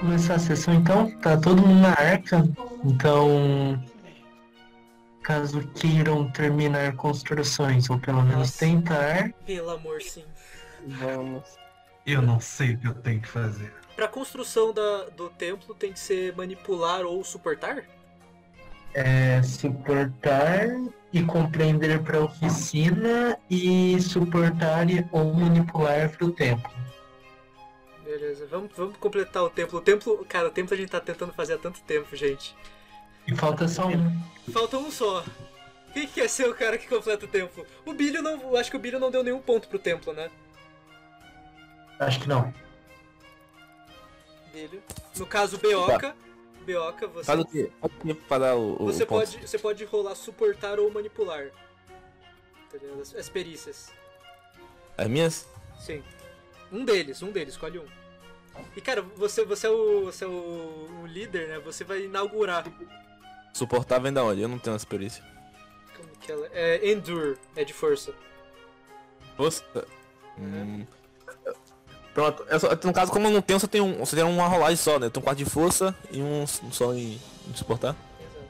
começar a sessão então. Tá todo mundo na arca. Então, caso queiram terminar construções, ou pelo menos Nossa. tentar, Pelo amor, sim. Vamos. Eu não sei o que eu tenho que fazer. Pra construção da, do templo tem que ser manipular ou suportar? é suportar e compreender para oficina e suportar e- ou manipular para o templo. Beleza, vamos, vamos completar o templo. O templo, cara, o templo a gente tá tentando fazer há tanto tempo, gente. E falta só um. Falta um só. Quem que quer ser o cara que completa o templo? O Bilho não. eu Acho que o Bilho não deu nenhum ponto pro templo, né? Acho que não. Bilho. No caso, Beoca. Beoca, você. Faz o quê? Faz o o, o Você ponto? pode, você pode rolar suportar ou manipular. As perícias. As minhas? Sim. Um deles, um deles, escolhe um. E cara, você, você é, o, você é o, o líder, né? Você vai inaugurar. Suportar vem da onde? Eu não tenho essa perícia. Como que ela. É Endure, é de força. Força? Hum. Pronto, eu só- no caso, como eu não tenho, só tenho, um, só tenho uma rolagem só, né? Eu tenho um 4 de força e um, um só em, em suportar. Exato.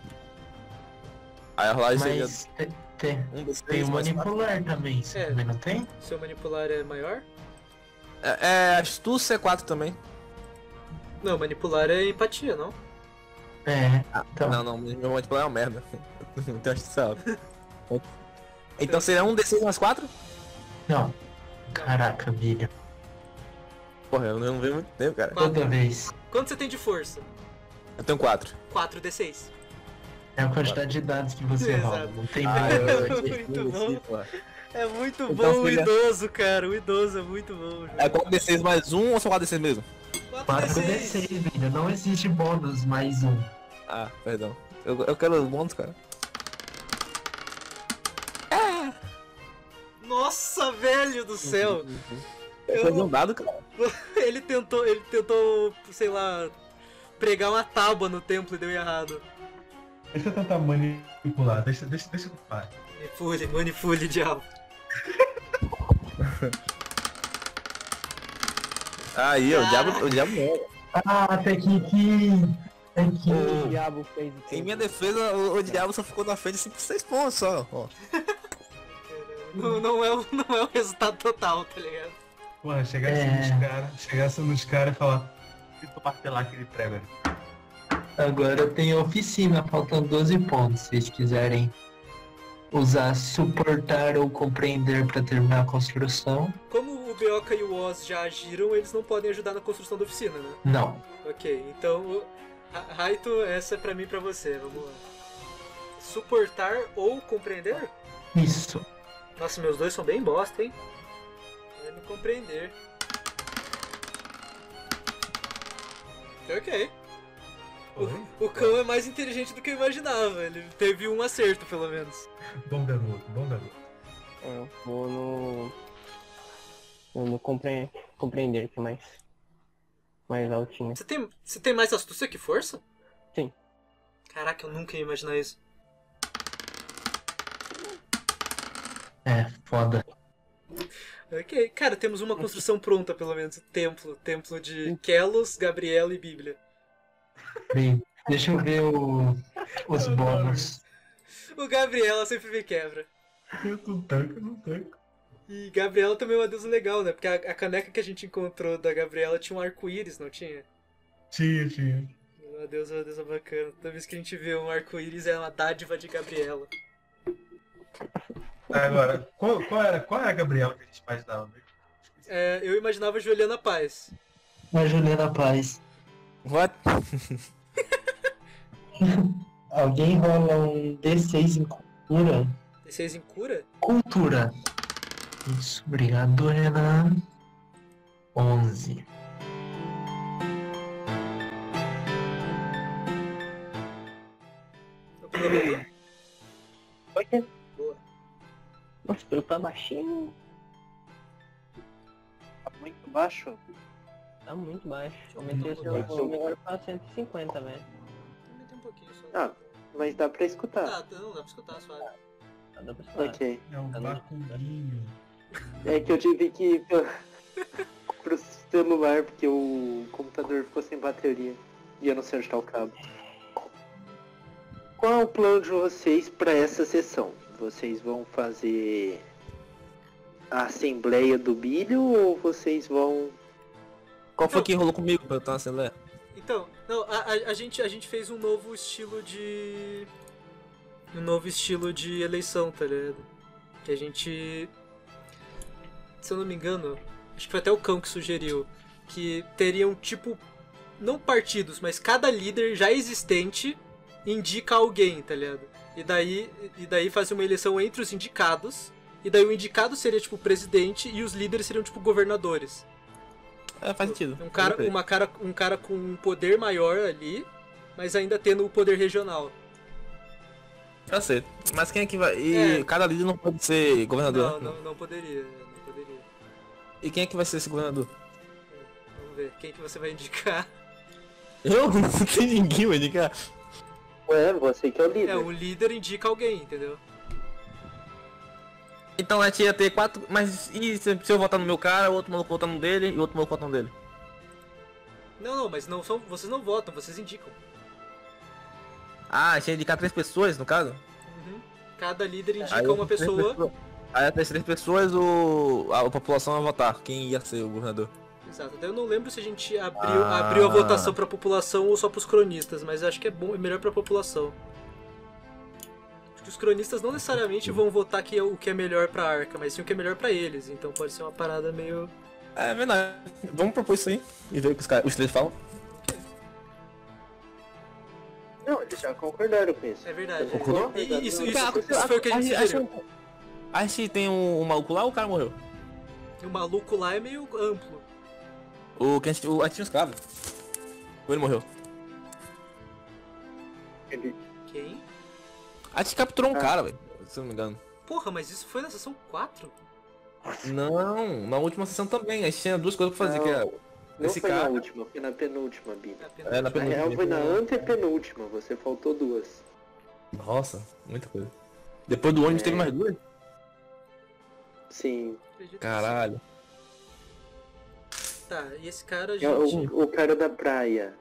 Aí a rolagem seria Mas te- te- um dos tem três o mais manipular também. Você É. também não tem? Seu manipular é maior? É, é astúcia 4 também. Não, manipular é empatia, não? É. Então, Não, não, meu manipular é uma merda. Não tenho astúcia alta. Então seria um D6 mais 4? não. Caraca, Bilha. Porra, eu não vejo muito tempo, cara. Quatro. Toda vez. Quanto você tem de força? Eu tenho 4. 4d6. É a quantidade de dados que você Exato. rola. Não tem Ah, mais. eu Muito bom. É muito Então bom o idoso, cara. O idoso é muito bom. É 4D6 mais 1 ou só 4D6 mesmo? 4D6, Bilha. Não existe bônus mais um. Ah, perdão. Eu, eu quero os bônus, cara. Nossa, velho do céu. Eu perdi um dado, cara. Ele tentou, ele tentou, sei lá, pregar uma tábua no templo e deu errado. Deixa eu tentar manipular, deixa, deixa, deixa eu falar. Manipule, manipule, diabo. Aí, o diabo, o diabo não. Ah, até que. que... É que... O diabo fez Em minha defesa, o, o diabo só ficou na frente 5, 6 pontos só. Ó. Não, não, é o, não é o resultado total, tá ligado? Porra, chegasse É. nos caras, chegasse nos caras e falar. Tenta martelar aquele prego ali. Agora eu tenho oficina, faltam 12 pontos. Se vocês quiserem usar suportar ou compreender para terminar a construção, Como o Beoca e o Oz já agiram, eles não podem ajudar na construção da oficina, né? não. Ok, então, Raito, essa é pra mim e pra você, vamos lá. Suportar ou compreender? Isso. Nossa, meus dois são bem bosta, hein? Vai me compreender. Ok. O, o cão é mais inteligente do que eu imaginava. Ele teve um acerto, pelo menos. Bom garoto, bom garoto. Eu vou no. Vou no compre... compreender, que é mais. Mais altinho. Você tem, você tem mais astúcia que força? Sim. Caraca, eu nunca ia imaginar isso. É, foda. Ok, cara, temos uma construção pronta, pelo menos. Templo. Templo de Kelos, Gabriela e Bíblia. Bem, deixa eu ver o- os bônus. O Gabriela sempre me quebra. Eu não tanco, eu não tanco. E Gabriela também é uma deusa legal, né? Porque a, a caneca que a gente encontrou da Gabriela tinha um arco-íris, não tinha? Tinha, tinha. Uma deusa, uma deusa bacana. Toda vez que a gente vê um arco-íris é uma dádiva de Gabriela. Agora, qual, qual era, qual era a Gabriela que a gente imaginava? É, eu imaginava Juliana Paz. A Juliana Paz. What? Alguém rola um D6 em cultura? D6 em cura? Cultura. Isso, obrigado, Renan. 11. Eu coloquei. Oi? Boa. Nossa, eu tá baixinho. Tá muito baixo? Tá muito baixo. Aumentei o seu baixo. melhor pra 150, velho. Aumentei um pouquinho só. Ah. Mas dá pra escutar. Ah, não, dá pra escutar, suave. Tá dando pra escutar. Ok. É um Tá bacudinho. É que eu tive que ir pro, pro celular porque o computador ficou sem bateria e eu não sei onde tá o cabo. Qual é o plano de vocês para essa sessão? Vocês vão fazer a assembleia do milho ou vocês vão Qual foi que rolou comigo pra eu estar na Assembleia? Então, não, a, a, a gente, a gente fez um novo estilo de. Um novo estilo de eleição, tá ligado? Que a gente. Se eu não me engano, acho que foi até o cão que sugeriu. Que teriam tipo. Não partidos, mas cada líder já existente indica alguém, tá ligado? E daí, e daí fazer uma eleição entre os indicados. E daí o indicado seria tipo o presidente e os líderes seriam tipo governadores. É, faz sentido. Um cara, uma cara, um cara com um poder maior ali, mas ainda tendo o poder regional. Eu sei. Mas quem é que vai. E É. cada líder não pode ser governador. Não, não, não poderia, não poderia. E quem é que vai ser esse governador? Vamos ver, quem que você vai indicar? Eu? Não tem ninguém vai indicar. Ué, você que é o líder. É, o líder indica alguém, entendeu? Então a gente ia ter quatro. Mas e se, eu votar no meu cara, o outro maluco votar no dele e o outro maluco votar no dele? Não, não, mas não são, vocês não votam, vocês indicam. Ah, a gente ia indicar três pessoas, no caso? Uhum. Cada líder Aí indica eu- uma pessoa. pessoas- Aí até três pessoas, o, a, população vai votar. Quem ia ser o governador? Exato. Daí eu não lembro se a gente abriu, Ah. abriu a votação pra população ou só pros cronistas, mas acho que é bom, é melhor pra população. Acho que os cronistas não necessariamente vão votar que é o que é melhor pra arca, mas sim o que é melhor pra eles. Então pode ser uma parada meio. É verdade. Vamos propor isso aí e ver o que os, caras- os três falam. Não, eles já concordaram com isso. É verdade. Concordou? E- e isso, isso, Cara, isso foi o que a gente sugeriu. A gente tem um, um maluco lá ou o cara morreu? O maluco lá é meio amplo. O que a gente, o, a gente tinha um escravo. Ou ele morreu? Ele- Quem? A gente capturou um Ah. cara, velho. Se eu não me engano. Porra, mas isso foi na sessão 4? Não, na última sessão também. A gente tinha duas coisas pra fazer, Não. que era Não esse foi na cara. última, foi na penúltima, Bina. É É, na Na penúltima. real foi na antepenúltima, você faltou duas. Nossa, muita coisa. Depois do ônibus É. teve mais duas? Sim. Que Caralho. Tá, e esse cara, a É gente. o, o cara da praia.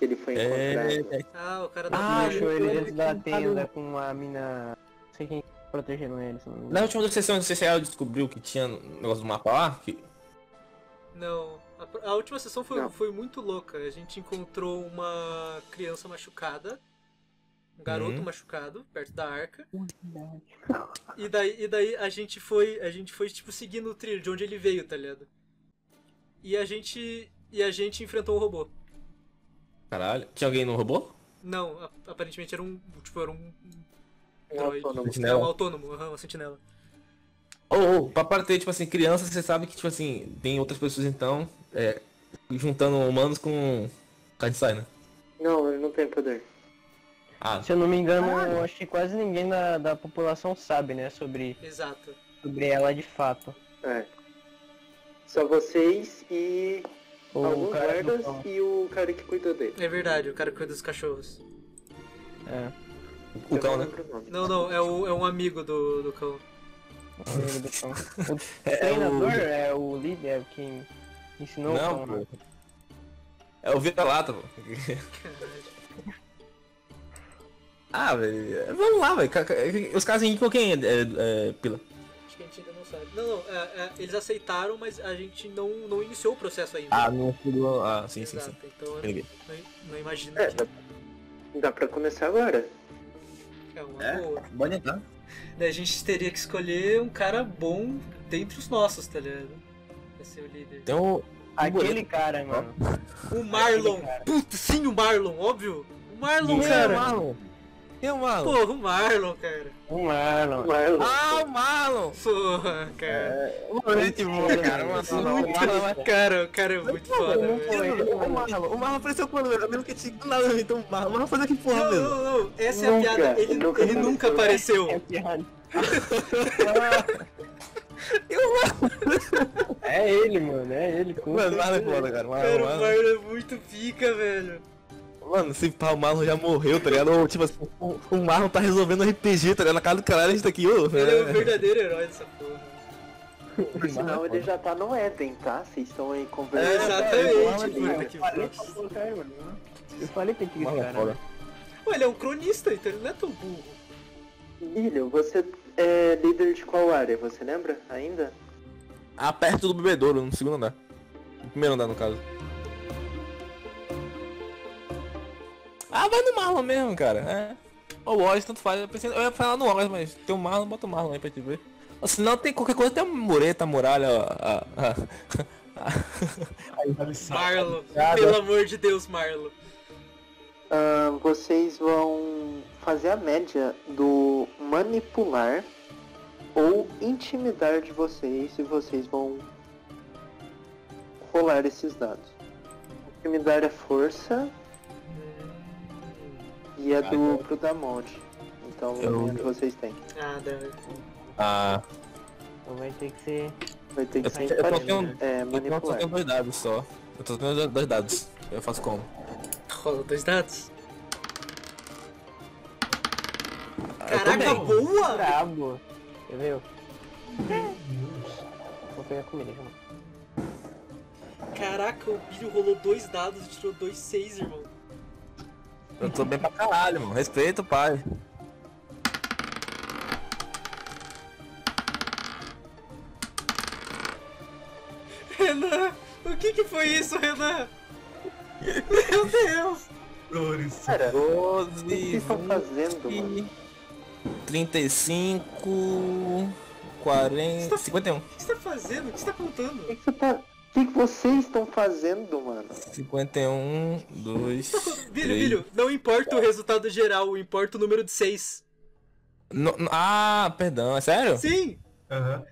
Que ele foi encontrado. É, é, Ah, o cara da Ah, praia. Achou ele dentro da tenda com a mina. Não sei quem protegendo ele. se não Na última sessão, não sei se ela descobriu que tinha um negócio do mapa lá. Que... Não, a, a última sessão foi, Não. foi muito louca. A gente encontrou uma criança machucada, um garoto Uhum. machucado perto da arca. E daí, e daí a gente foi, a gente foi tipo seguindo o trilho de onde ele veio, tá ligado? E a gente e a gente enfrentou o robô. Caralho. Tinha alguém no robô? Não, aparentemente era um, tipo, era um Um droid. autônomo. Um Sentinela. autônomo, aham, uma sentinela. Ou, ou, pra para ter, tipo assim, criança, você sabe que, tipo assim, tem outras pessoas, então, é, juntando humanos com Kansai, né? Não, ele não tem poder. Ah, Se eu não me engano, eu acho que quase ninguém da, da população sabe, né, sobre, Exato. sobre ela de fato. É. Só vocês e O alguns cara guardas e o cara que cuida dele. É verdade, o cara que cuida dos cachorros. É, o Eu cão, né? o. Não, não, é, o, é um amigo do, do cão. o amigo do cão. O É, treinador o... é o líder, é quem ensinou o Não, cão, né? pô. É o vira-lata, pô. Caralho. Ah, velho, vamos lá, velho. Os caras indicam quem, é, é, é, Pila? Gente ainda não sabe. Não, não, é- é, eles aceitaram, mas a gente não, não iniciou o processo ainda. Ah, não fudeu. Ah, sim, sim, Exato, sim. então eu Peguei. não, não imagino É, que dá, dá pra começar agora. é uma É? boa. Daí a gente teria que escolher um cara bom dentre os nossos, tá ligado? Pra ser o líder. Um... Aquele cara, mano. O Marlon! Cara. Puta, sim, o Marlon, óbvio! O Marlon, Quem é o cara! Marlon? É o Marlon? Porra, o Marlon, cara! O Marlon. Marlon. Ah, o Marlon! Porra, cara! Mano, gente boa, cara. Mano, Não, não, o Marlon vai... Cara, o cara é muito foda, não velho. O Marlon, o Marlon apareceu quando? Eu lembro que tinha do nada, então o Marlon, o Marlon fazia que porra Não, mesmo. não, não, essa é Nunca, a piada. Ele, nunca ele nunca É apareceu. piada. É ele, mano, é ele. com Mano, o Marlon é foda, cara. O Marlon, Cara, o o Marlon- Marlon é muito pica, velho. Mano, se pá, o Marlon já morreu, tá ligado? Ou, tipo assim, o, o Marlon tá resolvendo RPG, tá ligado? Na casa do caralho, a gente tá aqui, ô. Ele é o verdadeiro herói dessa porra. Por sinal, ele já tá no Éden, tá? Vocês estão aí conversando. Exatamente, eu- puta que Eu falei pra mano. Esse é cara. Pô, ele é um cronista, então ele não é tão burro. Bilho, você é líder de qual área? Você lembra ainda? Ah, perto do bebedouro, no segundo andar. No primeiro andar, no caso. Ah, vai no Marlon mesmo, cara. É. Ou o Wallace, tanto faz. Eu, pensei, eu ia falar no Wallace, mas tem o Marlon, bota o Marlon aí pra te ver. Ou se não, tem qualquer coisa, tem a mureta, a muralha, a... a, a- Marlo, Nada. pelo amor de Deus, Marlo. Ah, vocês vão fazer a média do manipular ou intimidar de vocês e vocês vão rolar esses dados. Intimidar é força e é do Brudamonte. Então Eu- o que vocês têm. Ah, droga. a... Então vai ter que ser. Vai ter que Eu, ser eu tô empatia. tendo, É, eu tô manipular. tendo dois dados só. Eu tô tendo dois dados. Eu faço como? Rola dois dados. Eu Caraca, boa! Brabo. Quer ver? Vou pegar comida, irmão. Caraca, o Bilho rolou dois dados e tirou dois seis, irmão. Eu tô bem pra caralho, mano. Respeita o pai. Renan, o que que foi isso, Renan? Meu Deus! Flores. Cara, o que 12, vocês estão fazendo, mano? 20, 35, 40, 51. O que você tá fazendo? O que você tá contando? O que, que você tá... o que que vocês estão fazendo, mano? 51, 2, Bilho, 3. Bilho, não importa o resultado geral, importa o número de seis. No- no- ah, perdão, é sério? Sim! Aham.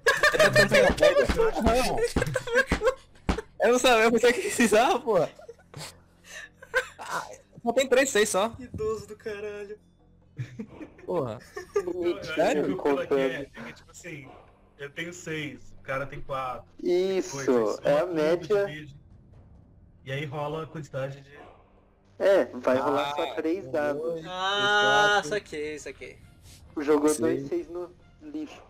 Eu não sabia, eu pensei que precisava, pô. Ah, só tem 3, 6 só. Idoso do caralho. Porra. Sério? Eu coloquei, é, é tipo assim, eu tenho seis, o cara tem quatro. Isso, coisas. é a média. divide, E aí rola a quantidade de. É, vai rolar Ah, só três um, dados. dois, Ah, saquei, saquei. Jogou Seis. dois seis no lixo.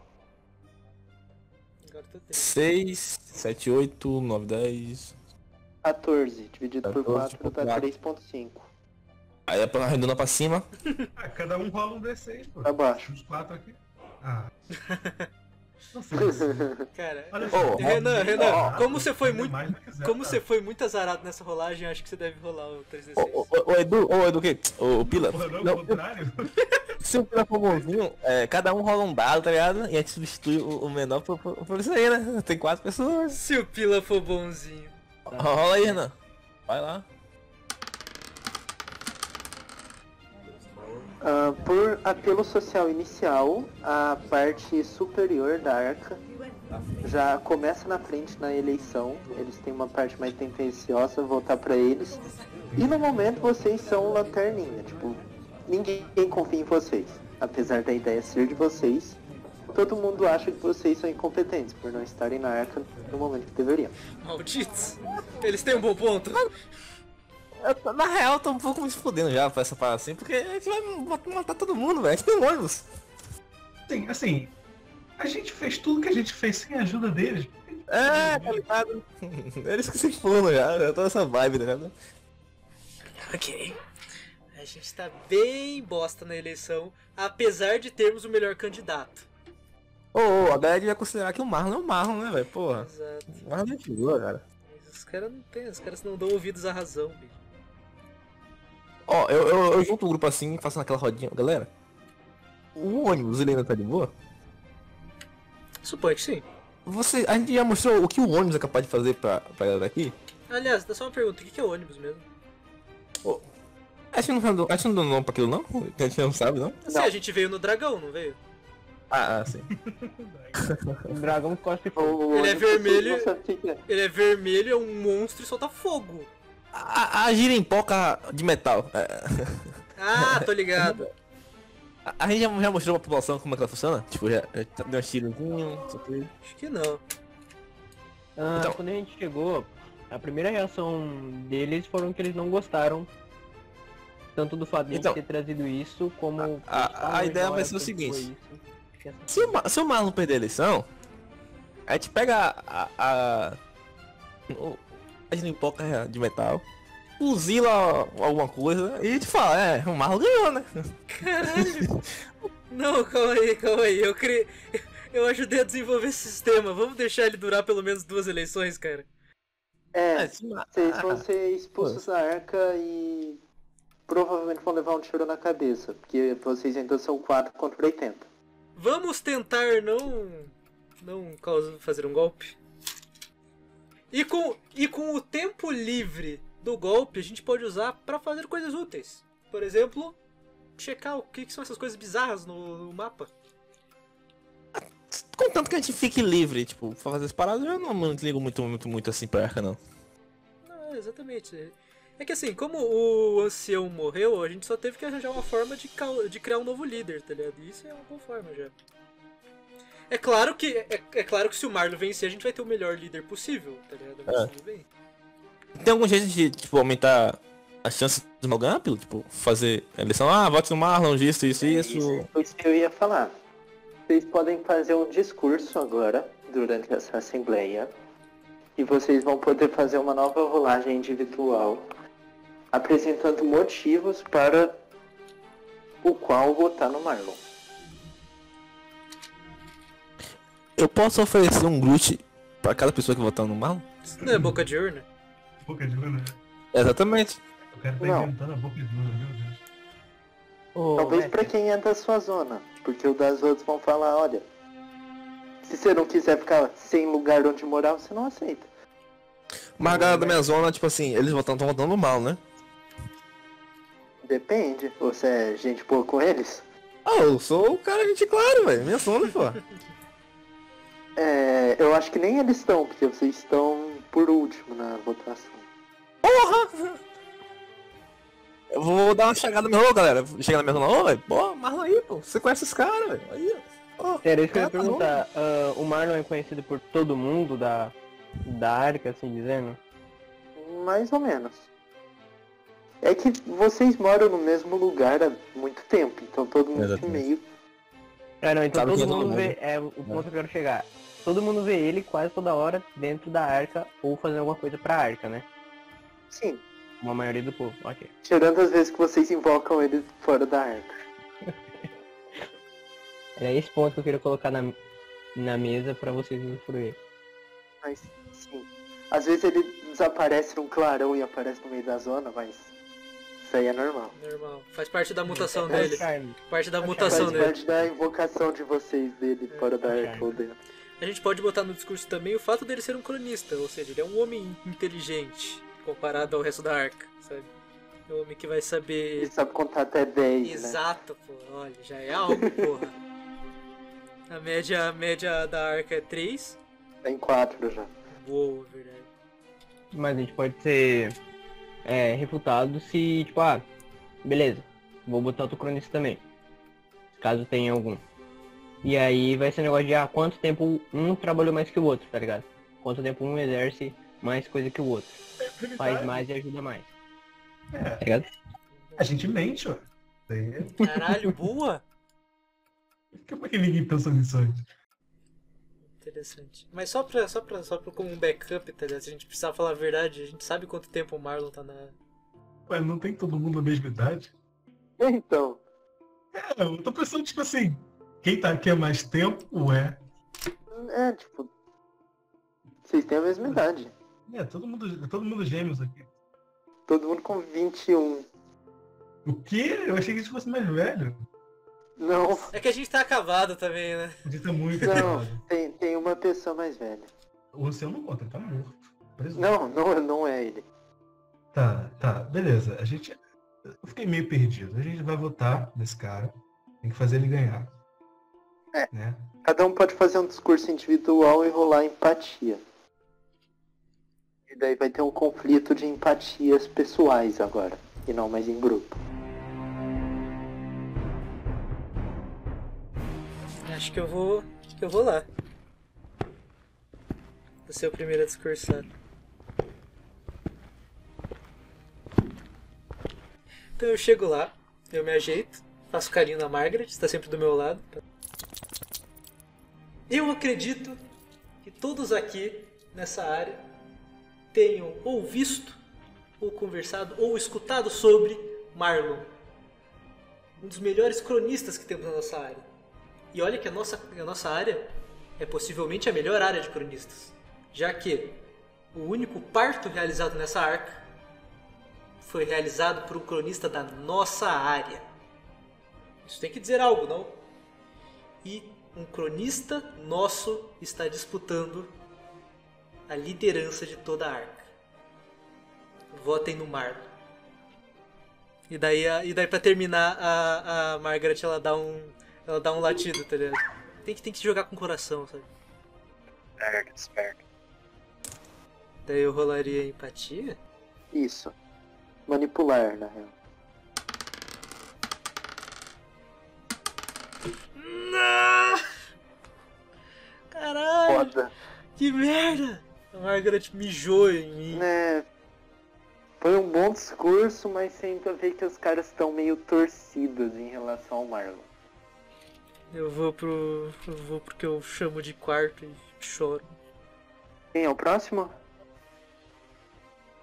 Agora tô triste. 6, 7, 8, 9, 10. 14, dividido por 14 4 por dá quatro. 3.5. Aí é arredondando pra cima. Ah, cada um rola um D6, pô. Abaixo. Os quatro aqui. Ah. Não sei. Cara, só. Renan, Renan, Ó, como você foi muito. que zero, Como você foi muito azarado nessa rolagem, acho que você deve rolar o 3D6. Ô, ô, Edu, ô, Edu, o quê? Ô, Pila. Não, contrário. se o Pila for bonzinho, é, cada um rola um dado, tá ligado? E a gente substitui o, o menor por, por, por isso aí, né? Tem quatro pessoas. Se o Pila for bonzinho. Rola aí, Renan. Vai lá. Ah, por apelo social inicial, a parte superior da arca já começa na frente na eleição. Eles têm uma parte mais tendenciosa, voltar pra eles. E no momento vocês são lanterninha, tipo, ninguém confia em vocês. Apesar da ideia ser de vocês, todo mundo acha que vocês são incompetentes por não estarem na arca no momento que deveriam. Malditos. Eles têm um bom ponto. Eu tô- na real, eu tô um pouco me fudendo já pra essa parada assim, porque a gente vai matar- todo mundo, velho. A gente tem um ônibus. Sim, assim, a gente fez tudo que a gente fez sem a ajuda deles. É, tá ligado? Eles que se foram já, eu tô nessa vibe, ligado? Ok. A gente tá bem bosta na eleição, apesar de termos o melhor candidato. Ô, ô, a galera devia considerar que o Marlon é o Marlon, né, velho? Porra. Exato. O Marlon é figura, cara. Mas os caras não tem, os caras não dão ouvidos à razão, bicho. Ó, eu, eu, eu junto um grupo assim, faço naquela rodinha. Galera, o ônibus, ele ainda tá de boa? Suponho que sim. Você, a gente já mostrou o que o ônibus é capaz de fazer pra, pra galera aqui? Aliás, dá só uma pergunta, o que é ônibus mesmo? A gente não, a gente não deu nome pra aquilo, não? A gente não sabe, não? Assim, a gente veio no dragão, não veio? Ah, ah, sim. O dragão cospe fogo. O Ele é vermelho. não o. Ele é vermelho, é um monstro e solta fogo. A, a girimpoca de metal. É, Ah, tô ligado. a, a gente já, já mostrou pra população como é que ela funciona? Tipo, já, já deu um aqui. Acho que não. Ah, Então- quando a gente chegou, a primeira reação deles foram que eles não gostaram tanto do fato de a Então, ter trazido isso, como... a- a falam ideia vai ser o seguinte. isso. Se o, se o Marlon perder a eleição, a gente pega a. a, o- a giripoca de metal, fuzila alguma coisa e a gente fala, é, o Marlon ganhou, né? Caralho! Não, calma aí, calma aí. Eu criei. Eu ajudei a desenvolver esse sistema. Vamos deixar ele durar pelo menos duas eleições, cara. É, se ma- vocês ah, vão ser expulsos da arca e provavelmente vão levar um tiro na cabeça, porque vocês ainda são 4 contra 80. Vamos tentar não. não causar, fazer um golpe. E com, e com o tempo livre do golpe, a gente pode usar pra fazer coisas úteis. Por exemplo, checar o que, que são essas coisas bizarras no, no mapa. Contanto que a gente fique livre, tipo, pra fazer as paradas, eu não, não ligo muito, muito, muito assim pra arca, não. Não, exatamente. É que assim, como o ancião morreu, a gente só teve que arranjar uma forma de, de criar um novo líder, tá ligado? E isso é uma boa forma já. É claro que é, é claro que se o Marlo vencer, a gente vai ter o melhor líder possível, tá ligado? Mas É. tudo bem. Tem algum jeito de, tipo, aumentar as chances do pelo, tipo, fazer a eleição, ah, vote no Marlon, isso, isso, isso. Foi isso que eu ia falar. Vocês podem fazer um discurso agora, durante essa assembleia, e vocês vão poder fazer uma nova rolagem individual, apresentando motivos para o qual votar no Marlon. Eu posso oferecer um glute pra cada pessoa que votar no Marlon? Isso não é boca de urna? Boca de urna. Exatamente. O cara tá Não. inventando a boca de urna, meu Deus. Ô, Talvez mestre, pra quem é da sua zona, porque o das outras vão falar, olha, se você não quiser ficar sem lugar onde morar, você não aceita. Mas a galera da minha zona, tipo assim, eles estão votando mal, né? Depende, você é gente boa com eles? Ah, eu sou o cara gente claro, velho. Minha zona, pô. É, eu acho que nem eles estão, porque vocês estão por último na votação. Eu vou dar uma chegada no meu, galera. Chega na minha zona, ô, velho. Pô, Marlon aí, pô. Você conhece esse cara, velho. Aí, ó. Era isso que eu ia tá perguntar. ah, o Marlon é conhecido por todo mundo da, da arca, assim dizendo? Mais ou menos. É que vocês moram no mesmo lugar há muito tempo, então todo mundo Exatamente. meio. Ah, não, então Sabe todo é todo mundo mundo. vê. É o ponto que eu quero chegar. Todo mundo vê ele quase toda hora dentro da arca ou fazendo alguma coisa pra arca, né? Sim, Uma maioria do povo. Ok. tirando as vezes que vocês invocam ele fora da arca. Era esse ponto que eu queria colocar na, na mesa pra vocês usufruir. Mas sim. Às vezes ele desaparece num clarão e aparece no meio da zona, mas isso aí é normal. Normal. Faz parte da mutação É dele. charme. Parte da Faz mutação Faz dele. parte da invocação de vocês dele fora da é. arca ou dentro. A gente pode botar no discurso também o fato dele ser um cronista, ou seja, ele é um homem inteligente comparado ao resto da arca, sabe? É um homem que vai Ele saber. sabe contar até 10, né? Exato, pô. Olha, já é algo, porra. A média, a média da arca é 3. Tem 4 já. Boa, verdade. Mas a gente pode ser é, refutado se, tipo, ah, beleza, vou botar outro cronista também. Caso tenha algum. E aí vai ser um negócio de ah, quanto tempo um trabalhou mais que o outro, tá ligado? Quanto tempo um exerce mais coisa que o outro. Faz mais e ajuda mais. É, Tá ligado? a gente mente, ó. É- Caralho, boa! Como é que ninguém pensou nisso antes? Interessante. Mas só pra, só pra, só pra como um backup, tá ligado? Se a gente precisar falar a verdade, a gente sabe quanto tempo o Marlon tá na. Ué, não tem todo mundo na mesma idade? Então, É, eu tô pensando, tipo assim, quem tá aqui há mais tempo, ué. é tipo. Vocês têm a mesma idade. É, todo mundo, todo mundo gêmeos aqui. Todo mundo com 21. O quê? Eu achei que isso fosse mais velho. Não, É que a gente tá acabado também, né? A gente tá muito não, acabado. tem, tem uma pessoa mais velha. O Luciano não conta, ele tá morto. Preso. Não, não, não é ele. Tá, tá, beleza. A gente. Eu fiquei meio perdido. A gente vai votar nesse cara. Tem que fazer ele ganhar. É. Né? Cada um pode fazer um discurso individual e rolar empatia. E daí vai ter um conflito de empatias pessoais agora, e não mais em grupo. Acho que eu vou. Acho que eu vou lá. Vou ser o primeiro a discursar. Então eu chego lá, eu me ajeito, faço carinho na Margaret, está sempre do meu lado. Eu acredito que todos aqui nessa área tenham ou visto, ou conversado, ou escutado sobre Marlon. Um dos melhores cronistas que temos na nossa área. E olha que a nossa, a nossa área é possivelmente a melhor área de cronistas, já que o único parto realizado nessa arca foi realizado por um cronista da nossa área. Isso tem que dizer algo, não? E um cronista nosso está disputando a liderança de toda a arca. Votem no Marlon. E daí, e daí pra terminar, a, a Margaret ela dá um. Ela dá um latido, tá ligado? Tem que, tem que jogar com o coração, sabe? Esperto, esperto. Daí eu rolaria empatia? Isso. Manipular, na real. Não! Caralho, Foda. que merda! A Margaret mijou em mim. Né? Foi um bom discurso, mas sempre ver que os caras estão meio torcidos em relação ao Marlon. Eu vou pro. Eu vou porque eu chamo de quarto e choro. Quem é o próximo?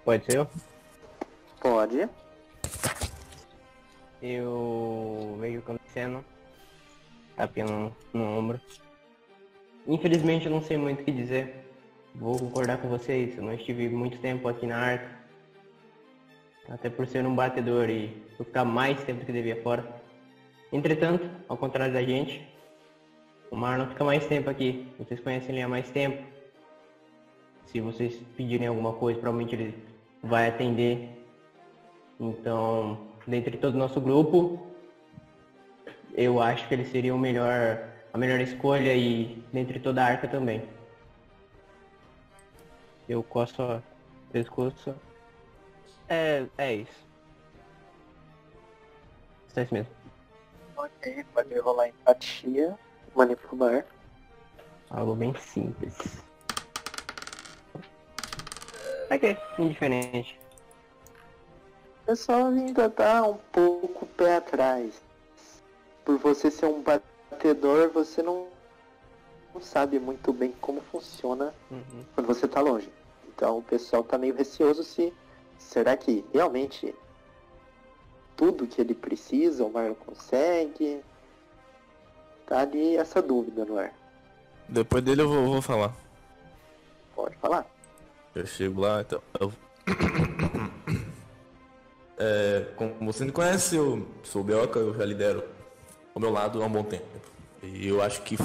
Pode ser eu? Pode. Eu vejo o acontecendo. Tapinha no, no ombro. Infelizmente eu não sei muito o que dizer. Vou concordar com vocês, eu não estive muito tempo aqui na arca. Até por ser um batedor e por ficar mais tempo do que devia fora. Entretanto, ao contrário da gente, o Marlon fica mais tempo aqui. Vocês conhecem ele há mais tempo. Se vocês pedirem alguma coisa, provavelmente ele vai atender. Então, dentre todo o nosso grupo, eu acho que ele seria o melhor, a melhor escolha e dentre toda a arca também. Eu coço o pescoço. É, é isso. Só isso mesmo. Ok, pode rolar empatia. Manipular. Algo bem simples. Ok, indiferente. O pessoal ainda tá um pouco pé atrás. Por você ser um batedor, você não, não sabe muito bem como funciona Uhum. quando você tá longe. Então o pessoal tá meio receoso se. Será que realmente tudo que ele precisa o Marlon consegue? Tá ali essa dúvida no ar. Depois dele eu vou, vou falar. Pode falar. Eu chego lá, então. Eu... É, como você me conhece, eu sou o Bioca, eu já lidero ao meu lado há um bom tempo. E eu acho que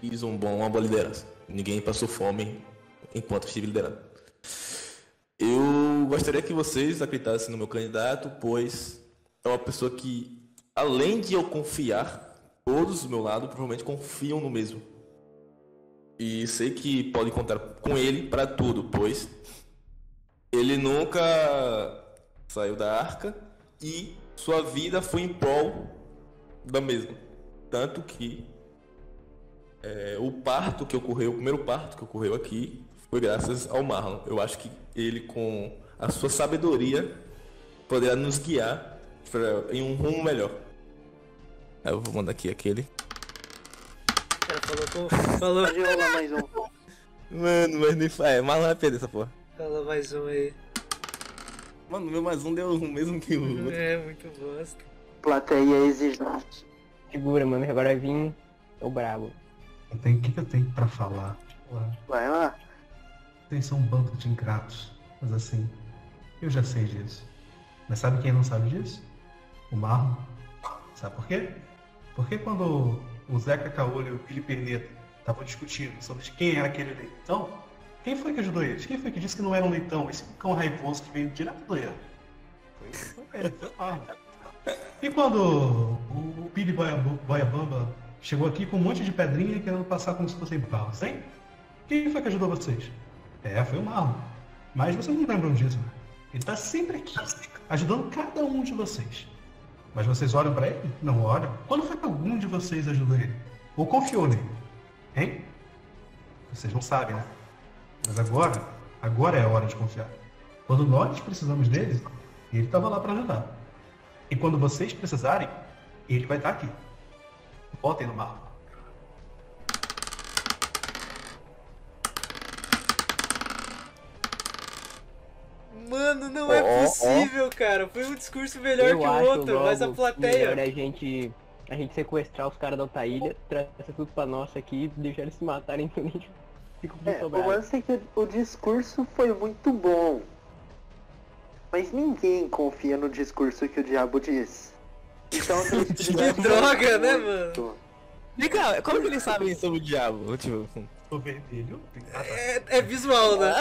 fiz um bom, uma boa liderança. Ninguém passou fome enquanto estive liderando. Eu gostaria que vocês acreditassem no meu candidato, pois é uma pessoa que, além de eu confiar, todos do meu lado provavelmente confiam no mesmo. E sei que podem contar com ele para tudo, pois ele nunca saiu da arca e sua vida foi em prol da mesma. Tanto que é, o parto que ocorreu, o primeiro parto que ocorreu aqui, foi graças ao Marlon. Eu acho que ele, com a sua sabedoria, poderá nos guiar pra, em um rumo melhor. Aí eu vou mandar aqui aquele. O cara falou com. Falou. Rolar mais um. Mano, mas nem faz. É, Marlon vai perder essa porra. Fala mais um aí. Mano, o meu mais um deu o mesmo que o outro. É, muito bosta. Plateia exigente. Segura, mano, agora vai vir o brabo. Eu tenho- O que, que eu tenho pra falar? Vai lá. Vocês são um bando de ingratos. Mas assim, eu já sei disso. Mas sabe quem não sabe disso? O Marlon. Sabe por quê? Porque quando o Zeca Caolho e o Billy Perneta estavam discutindo sobre quem era aquele leitão, quem foi que ajudou eles? Quem foi que disse que não era um leitão? Esse cão raivoso que veio direto do erro. Foi, foi ele, foi o Marlon. E quando o, Boiab- Boiabamba chegou aqui com um monte de pedrinha querendo passar como se fossem balas, hein? Quem foi que ajudou vocês? É, foi o Marlon. Mas vocês não lembram disso, né? Ele tá sempre aqui, ajudando cada um de vocês. Mas vocês olham pra ele? Não olham? Quando foi que algum de vocês ajudou ele? Ou confiou nele? Hein? Vocês não sabem, né? Mas agora, agora é a hora de confiar. Quando nós precisamos dele, ele estava lá para ajudar. E quando vocês precisarem, ele vai estar aqui. Botem no mapa. Mano, não oh, é possível, oh. cara. Foi um discurso melhor Eu que o outro, mas a plateia. Melhor é a gente a gente sequestrar os caras da outra ilha, trazer tudo pra nossa aqui e deixar eles se matarem então a gente fica com é, o lance é que o discurso foi muito bom. Mas ninguém confia no discurso que o diabo diz. Então, Que droga, né, mano? Vem cá, como que eles sabem sobre o diabo? Tipo, O vermelho. Ah. É, é visual, né?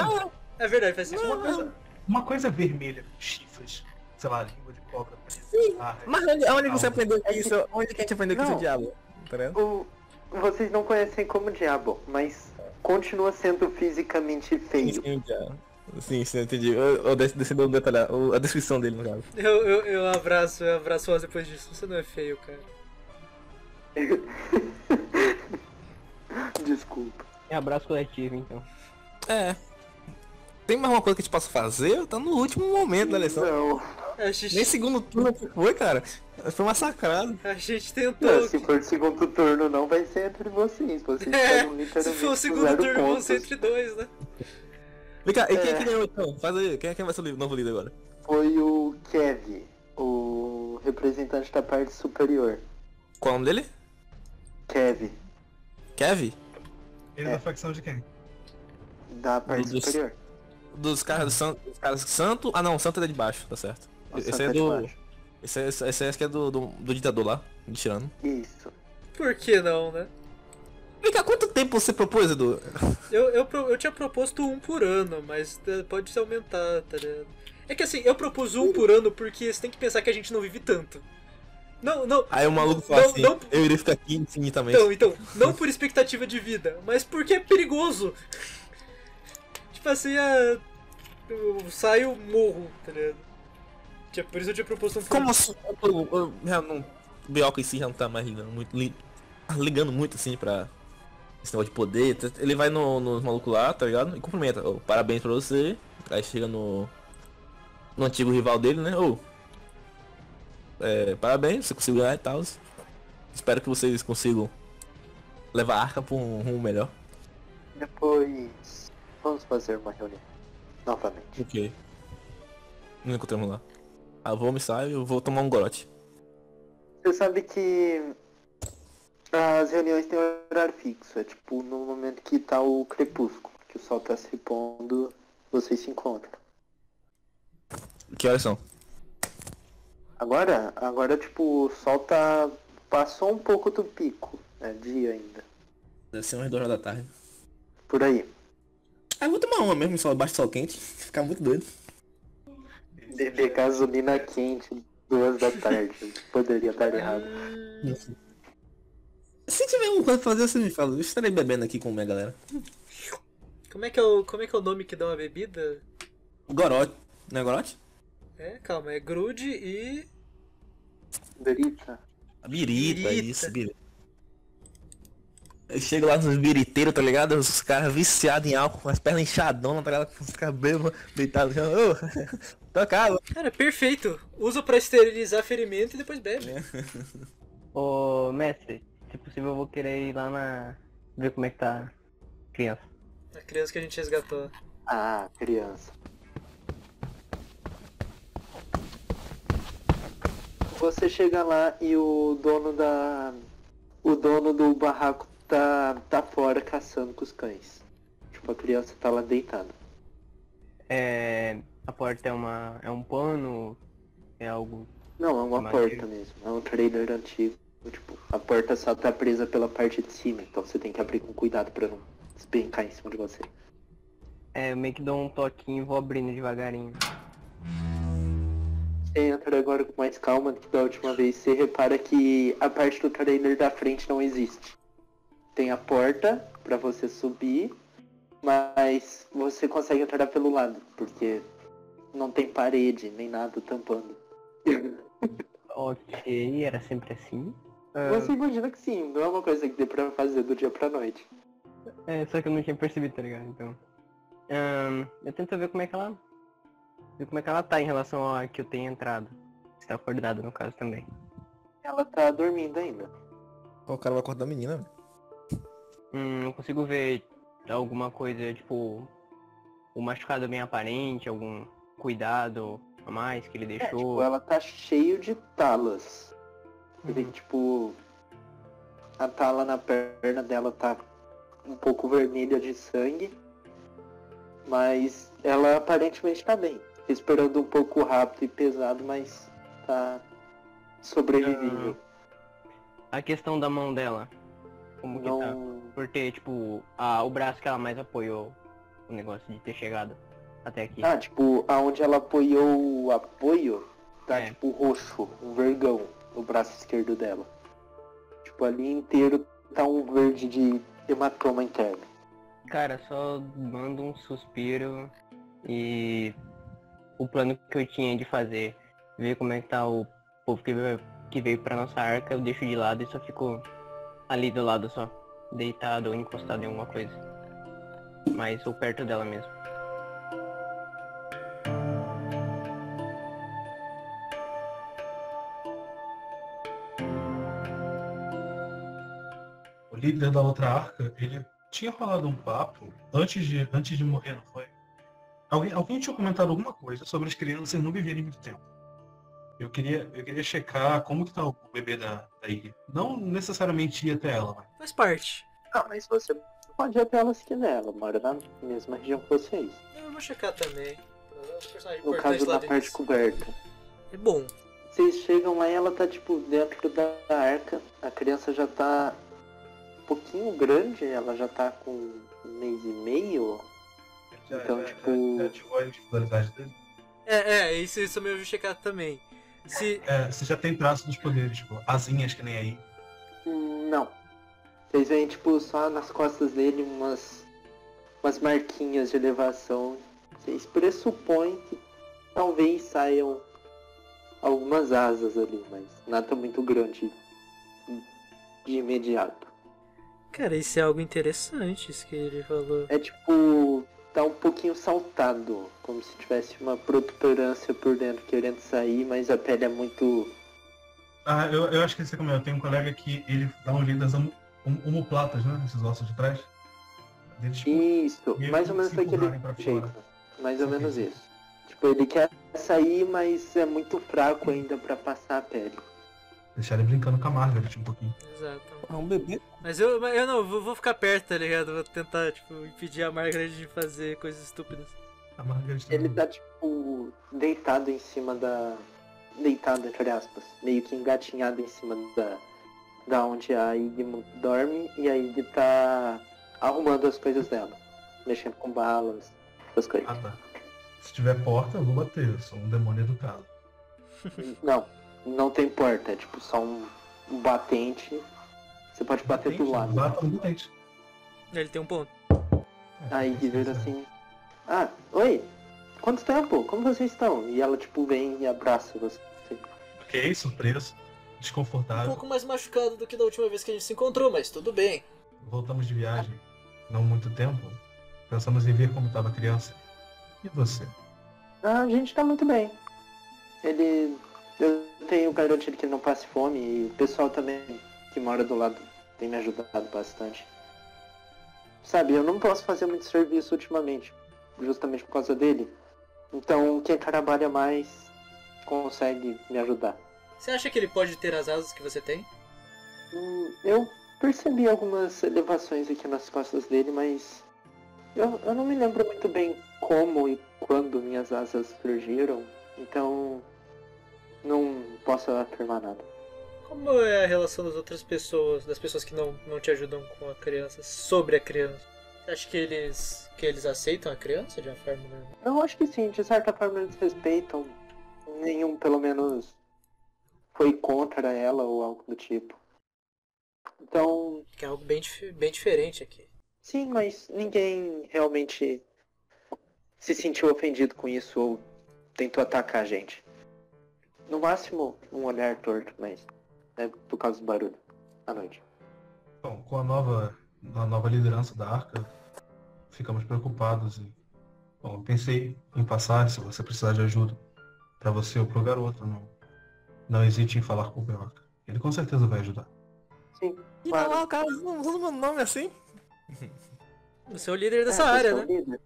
É verdade, faz sentido. Uma coisa, uma coisa vermelha chifres, sei lá, língua de cobra. Ah, mas onde, onde você aprendeu que isso? Onde que a gente aprendeu que isso é Não. o diabo? Tá o- vocês não conhecem como diabo, mas continua sendo fisicamente feio. Sim, o diabo. Sim, sim, entendi. Eu, eu detalhe, o- a descrição dele, no caso. Eu, eu, eu abraço, eu abraço o Oz depois disso. Você não é feio, cara. Desculpa. É abraço coletivo, então. É. Tem mais uma coisa que a gente possa fazer? Tá no último momento da eleição. Não. A Nem gente, segundo turno que foi, cara. Foi massacrado. a gente Não, tentou. se for segundo turno não vai ser entre vocês. Vocês É, se for o segundo turno, vão pontos. ser entre dois, né? Vem cá, e quem é É. que ganhou então? Faz aí, quem, é quem vai ser o novo líder agora? Foi o Kev, o representante da parte superior. Qual é o nome dele? Kev, Kev? Ele é da facção de quem? da parte Dos- superior. Dos caras do Santo. Dos caras Santo. Ah não, Santo é de baixo, tá certo. O Esse Santa é do. baixo. Esse, é- esse, esse que é do, do, do ditador lá, de tirano. Isso. Por que não, né? Vem cá, quanto tempo você propôs, Edu? Eu, eu, eu tinha proposto um por ano, mas eh, pode se aumentar, tá ligado? É que assim, eu propus um por ano porque você tem que pensar que a gente não vive tanto. Não, não. Aí o maluco fala Não, assim, não- eu iria ficar aqui infinitamente. Então, então, não por expectativa de vida, mas porque é perigoso. tipo assim, a... eu saio, morro, tá ligado? Tinha- Por isso eu tinha proposto um por Como assim? Eu, eu já não. O Bioca em si já não tá mais ligando muito, li- ligando muito assim pra esse negócio de poder. Ele vai no, nos malucos lá, tá ligado? E cumprimenta. Ô, parabéns pra você. Aí chega no. No antigo rival dele, né? Ô. é, parabéns, você conseguiu ganhar e tal. Espero que vocês consigam levar a arca pra um rumo melhor. Depois vamos fazer uma reunião. Novamente. Ok. Não encontramos lá. Ah, vou me sair, eu vou tomar um gorote. Você sabe que as reuniões têm horário fixo. É tipo no momento que tá o crepúsculo, que o sol tá se pondo, vocês se encontram. Que horas são? Agora, agora tipo, o sol tá. passou um pouco do pico. É dia ainda. Deve ser umas duas horas da tarde. Por aí. Ah, eu vou tomar uma mesmo, só baixo sol quente. Ficar muito doido. Beber gasolina quente duas da tarde. Poderia estar errado. Se tiver alguma coisa pra fazer, você me fala. Eu estarei bebendo aqui com a minha galera. Como é, que é o, como é que é o nome que dá uma bebida? Gorote. Não é gorote? É, calma, é grude e. Berita? A birita, Birita. isso, birita. Eu chego lá nos biriteiros, tá ligado? Os caras viciados em álcool, com as pernas inchadonas, tá ligado? Com os caras bêbados, deitados. Ô, tocava. Cara, perfeito. Usa pra esterilizar ferimento e depois bebe. Ô, mestre, se possível eu vou querer ir lá na... ver como é que tá a criança. A criança que a gente resgatou. Ah, criança. Você chega lá e o dono da. O dono do barraco tá, tá fora caçando com os cães. Tipo, a criança tá lá deitada. É... A porta é uma... é um pano? É algo... Não, é uma porta mesmo. É um trailer antigo. Tipo, a porta só tá presa pela parte de cima, então você tem que abrir com cuidado pra não despencar em cima de você. É, eu meio que dou um toquinho e vou abrindo devagarinho. Você entra agora com mais calma do que da última vez. Você repara que a parte do trailer da frente não existe. Tem a porta pra você subir, mas você consegue entrar pelo lado, porque não tem parede nem nada tampando. Ok, era sempre assim. Ah, Você imagina que sim, não é uma coisa que dê pra fazer do dia pra noite. É, só que eu não tinha percebido, tá ligado? Então. Ahn, eu tento ver como é que ela. Ver como é que ela tá em relação a que eu tenha entrado. Se tá acordada no caso também. Ela tá dormindo ainda. O cara vai acordar a menina. Hum, eu consigo ver alguma coisa, tipo. O machucado bem aparente, algum. cuidado a mais que ele É, deixou? tipo, ela tá cheio de talas. Ele, tipo, a tala na perna dela tá um pouco vermelha de sangue. Mas ela aparentemente tá bem. Esperando um pouco rápido e pesado, mas tá sobrevivível. A questão da mão dela. Como que tá? Não. Porque, tipo, a, o braço que ela mais apoiou o negócio de ter chegado até aqui. Ah, tipo, aonde ela apoiou o apoio, tá É. tipo roxo, um vergão no braço esquerdo dela. Tipo, ali inteiro tá um verde de hematoma interno. Cara, só mando um suspiro e o plano que eu tinha de fazer, ver como é que tá o povo que veio, que veio pra nossa arca, eu deixo de lado e só fico ali do lado só, deitado ou encostado em alguma coisa. Mas ou perto dela mesmo. Líder da outra arca, ele tinha falado um papo antes de, antes de morrer, não foi? Alguém, alguém tinha comentado alguma coisa sobre as crianças não viverem muito tempo. Eu queria, eu queria checar como que tá o bebê da, da ilha. Não necessariamente ir até ela, mas Faz parte. Ah, mas você pode ir até ela se quiser, ela mora na mesma região que vocês. Eu vou checar também. Importantes caso da parte dentro. coberta. É bom. Vocês chegam lá e ela tá tipo dentro da arca. A criança já tá pouquinho grande, ela já tá com um mês e meio. já, Então, já- tipo- já ativou a individualidade dele. É, é, isso, isso eu vou checar também. Se. É, você já tem traço dos poderes, tipo, asinhas que nem aí. Não. Vocês veem tipo só nas costas dele umas, umas marquinhas de elevação. Vocês pressupõem que talvez saiam algumas asas ali, mas nada muito grande de imediato. Cara, isso é algo interessante, isso que ele falou. É tipo. tá um pouquinho saltado, como se tivesse uma protuberância por dentro querendo sair, mas a pele é muito. Ah, eu, eu acho que esse é como eu. Tenho um colega que ele dá um jeito das homo- hom- homoplatas, né? Esses ossos de trás. Eles, tipo, Isso, mais ou menos daquele jeito. Mais ou menos isso. Tipo, ele quer sair, mas é muito fraco ainda pra passar a pele. Deixar ele brincando com a Margaret um pouquinho. Exato. É um bebê. Mas eu, eu não, vou, vou ficar perto, tá ligado? Vou tentar, tipo, impedir a Margaret de fazer coisas estúpidas. A Margaret tá Ele tá, tipo, deitado em cima da. Deitado, entre aspas. Meio que engatinhado em cima da. Da onde a Ig dorme e a Ig tá arrumando as coisas dela. Mexendo com balas, essas coisas. Ah tá. Se tiver porta, eu vou bater. Eu sou um demônio educado. Não, não tem porta, é tipo só um, um batente. Você pode bater pro lado. Bata no batente. Ele tem um ponto. É, Aí se vira quiser. assim. Ah, oi! Quanto tempo? Como vocês estão? E ela tipo vem e abraça você. Ok, surpreso. Um Desconfortável. pouco mais machucado do que da última vez que a gente se encontrou, mas tudo bem. Voltamos de viagem. Não muito tempo. Pensamos em ver como estava a criança. E você? Ah, a gente tá muito bem. Ele. Eu tenho garantido que ele não passe fome e o pessoal também que mora do lado tem me ajudado bastante. Sabe, eu não posso fazer muito serviço ultimamente, justamente por causa dele. Então quem trabalha mais consegue me ajudar. Você acha que ele pode ter as asas que você tem? Hum, eu percebi algumas elevações aqui nas costas dele, mas eu, eu não me lembro muito bem como e quando minhas asas surgiram, então não posso afirmar nada. Como é a relação das outras pessoas, das pessoas que não, não te ajudam com a criança, sobre a criança? Você acha que eles, que eles aceitam a criança de uma forma normal? Eu acho que sim, de certa forma eles respeitam. Nenhum, pelo menos, foi contra ela ou algo do tipo. Então, Que é algo bem, bem diferente aqui. sim, mas ninguém realmente se sentiu ofendido com isso ou tentou atacar a gente. No máximo, um olhar torto, mas é por causa do barulho à noite. Bom, com a nova, a nova liderança da Arca, ficamos preocupados e bom, pensei em passar se você precisar de ajuda para você ou pro garoto, não, não hesite em falar com o Beoca. Ele com certeza vai ajudar. Sim, E Claro. lá, o cara usando meu nome assim. Você é o líder dessa É, área, né? o líder.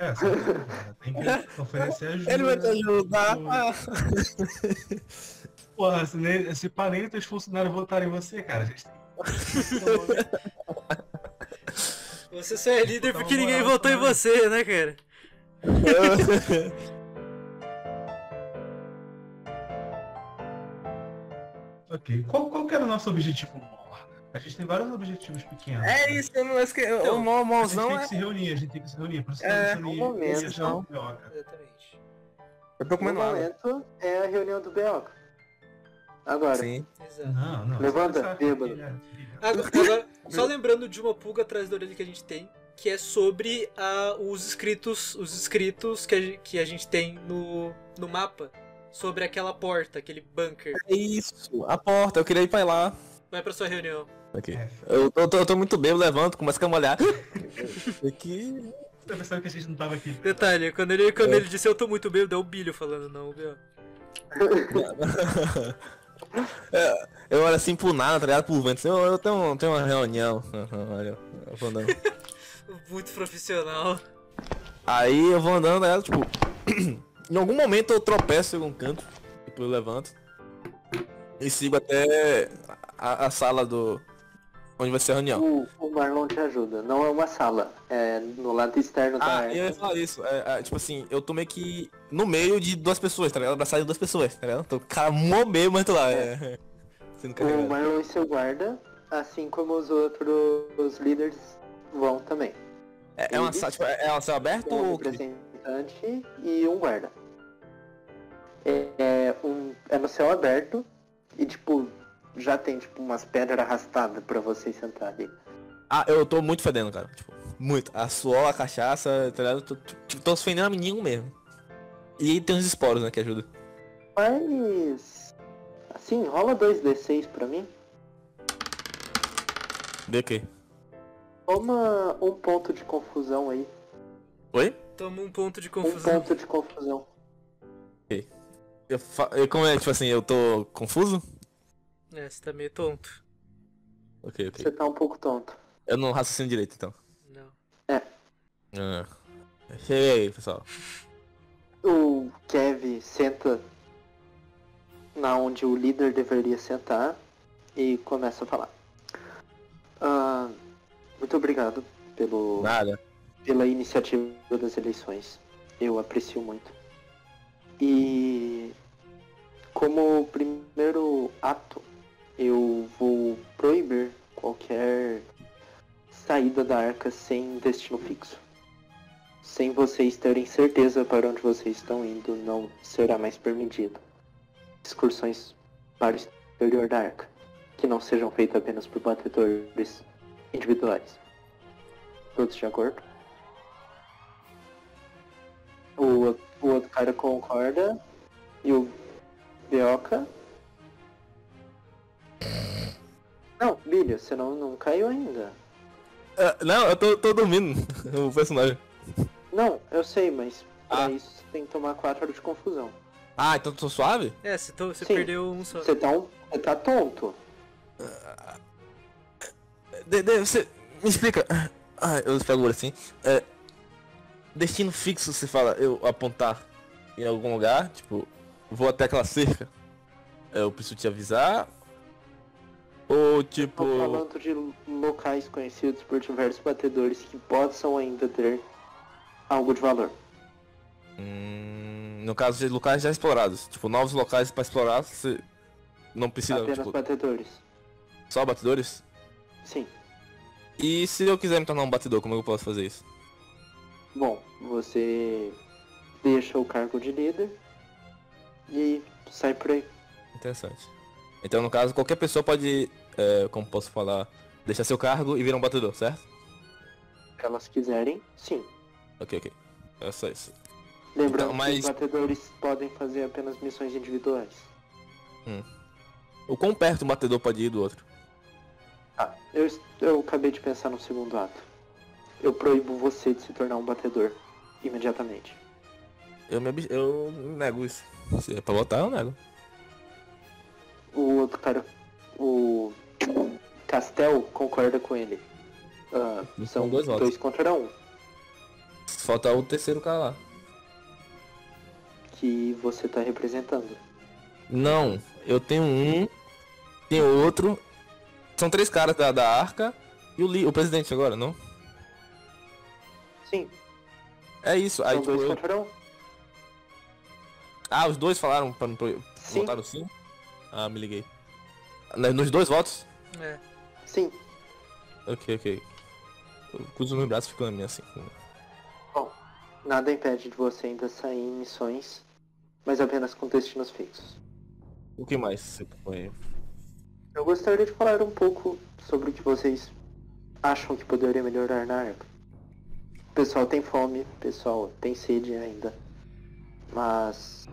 É, sim, cara, tem que oferecer ajuda. Ele vai te ajudar. Porra, se, nem, se pá, nem teus funcionários votarem em você, cara. A gente tem Você só é líder Botar porque ninguém votou em você, né, cara? Ok. Qual, qual que era o nosso objetivo? A gente tem vários objetivos pequenos. É isso, eu não acho que Então, o maior A gente mãozão tem é. que se reunir, a gente tem que se reunir. Por isso que É, eu um momento, o Pioca. Exatamente. Eu tô comendo água. momento é a reunião do BO. Agora, Sim. Exato. Não, não. Levanta, bêbado. é- Agora, agora, só lembrando de uma pulga atrás da orelha que a gente tem, que é sobre ah, os escritos, os escritos que a, que a gente tem no, no mapa sobre aquela porta, aquele bunker. É isso, a porta, eu queria ir pra lá. Vai pra sua reunião. Aqui. É. Eu tô, eu tô, eu tô muito bêbado, levanto, começo a molhar. Aqui. Você percebe que a gente não tava aqui. Detalhe, quando ele, quando É. ele disse eu tô muito bêbado, é o Bilho falando, não, B.O. É, eu olho assim pro nada, tá ligado? Pro vento. assim, Eu, eu tenho, tenho uma reunião. Olha, eu vou andando. Muito profissional. Aí eu vou andando, né? Tipo, em algum momento eu tropeço em algum canto, tipo, eu levanto e sigo até a, a sala do. onde vai ser a reunião. o, o Marlon te ajuda. Não é uma sala, é no lado externo da Ah, arca. eu ia falar isso. É, é, tipo assim, eu tô meio que no meio de duas pessoas, tá ligado? Abraçado de duas pessoas, tá ligado? Tô o cara bêbado, mas tô lá. É. Sendo O carregado. Marlon e seu guarda, assim como os outros líderes vão também. É, é uma sala, tipo, é é uma sala aberta Um ou. representante e um guarda. É, é um, é no céu aberto e tipo, já tem tipo umas pedras arrastadas pra vocês sentar ali. Ah, eu tô muito fedendo, cara. Tipo, muito. A suor, a cachaça, tá ligado? Tô, tipo, tô fedendo a menino mesmo. E tem uns esporos, né, que ajuda. Mas. Assim, rola 2d6 pra mim. Deu o quê? Toma um ponto de confusão aí. Oi? Toma um ponto de Um confusão. ponto de confusão. Eu, fa... eu como é, tipo assim, eu tô confuso? É, você tá meio tonto. Ok, ok. Você tá um pouco tonto. Eu não raciocino direito, então. Não. Ah. Cheguei aí, pessoal. O Kev senta na onde o líder deveria sentar e começa a falar. Ah, muito obrigado pelo, Nada. pela iniciativa das eleições. Eu aprecio muito. E como primeiro ato, eu vou proibir qualquer saída da arca sem destino fixo. Sem vocês terem certeza para onde vocês estão indo, não será mais permitido. Excursões para o exterior da arca, que não sejam feitas apenas por batedores individuais. Todos de acordo? O, o outro cara concorda e o Bioca. Não, Billy, você não, não caiu ainda. Ah, não, eu tô, tô dormindo. O personagem. Não, eu sei, mas pra Ah. isso você tem que tomar 4 de confusão. Ah, então tô suave? É, você, to- você Sim. perdeu um só. Você tá, um, você tá tonto. De, de- você me explica. Ah, eu pego assim. É, destino fixo, você fala, eu apontar em algum lugar, tipo, vou até aquela cerca. Eu preciso te avisar. Ou tipo. Tô falando de locais conhecidos por diversos batedores que possam ainda ter algo de valor. hum, no caso de locais já explorados. Tipo, novos locais pra explorar, você não precisa, Apenas tipo, batedores. só batedores? Sim. E se eu quiser me tornar um batedor, como eu posso fazer isso? Bom, você deixa o cargo de líder e sai por aí. Interessante. Então, no caso, qualquer pessoa pode, é, como posso falar, deixar seu cargo e virar um batedor, certo? Se elas quiserem, sim. Ok, ok. É só isso. Lembrando Então, mas- que os batedores podem fazer apenas missões individuais. O quão perto um batedor pode ir do outro? Ah, eu, eu acabei de pensar no segundo ato. Eu proíbo você de se tornar um batedor imediatamente. Eu, me, eu nego isso. Se é pra votar, eu nego. O outro cara, o Castel, concorda com ele. Ah, São são dois dois, votos. contra um. falta o terceiro cara lá. Que você tá representando. Não, eu tenho um, tenho outro. São três caras da, da arca e o, li, o presidente agora, não? Sim, É isso. Aí, são dois eu- contra um. Ah, os dois falaram pra, pra, Sim. votaram sim? Ah, me liguei. Nos dois votos? É. Sim. Ok, ok. Eu cruzo meus braços e fico na minha assim. Bom, nada impede de você ainda sair em missões, mas apenas com destinos fixos. O que mais você propõe? Eu gostaria de falar um pouco sobre o que vocês acham que poderia melhorar na arca. O pessoal tem fome, o pessoal tem sede ainda, mas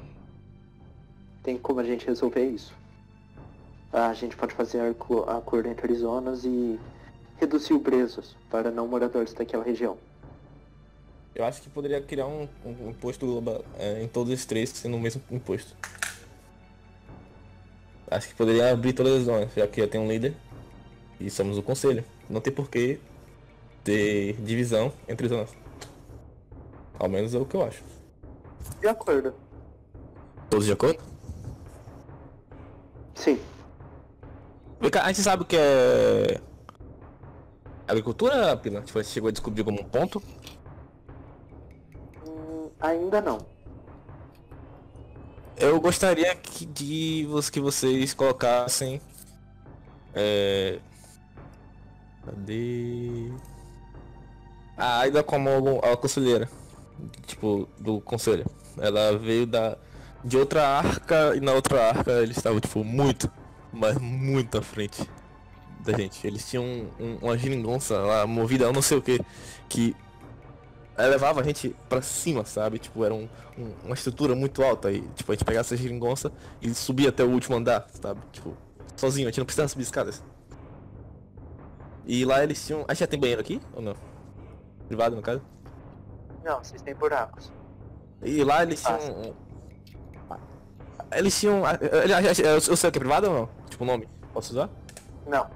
tem como a gente resolver isso. A gente pode fazer acordo entre zonas e reduzir o preços para não moradores daquela região. Eu acho que poderia criar um, um imposto global é, em todos os três sendo o mesmo imposto. Acho que poderia abrir todas as zonas, já que já tem um líder e somos o conselho. Não tem porquê ter divisão entre zonas. Ao menos é o que eu acho. De acordo. Todos de acordo? Sim. Vem cá, A gente sabe o que é agricultura, Pila? Tipo, gente chegou a descobrir como um ponto. Hum, ainda não. Eu gostaria que, de que vocês colocassem. É. Cadê? A Aida como a conselheira. Tipo, do conselho. Ela veio da. De outra arca e na outra arca eles estavam, tipo, muito, mas muito à frente da gente. Eles tinham um- um- uma geringonça lá, movida a não sei o que, que levava a gente pra cima, sabe? Tipo, era um, um- uma estrutura muito alta e, tipo, a gente pegava essa geringonça e subia até o último andar, sabe? Tipo, sozinho, a gente não precisava subir escadas. E lá eles tinham. A gente já tem banheiro aqui ou não? Privado no caso? Não, vocês têm buracos. E lá eles tinham. um- Eles tinham. Eu eu sei o que é privado ou não? Tipo o nome. Posso usar? Não.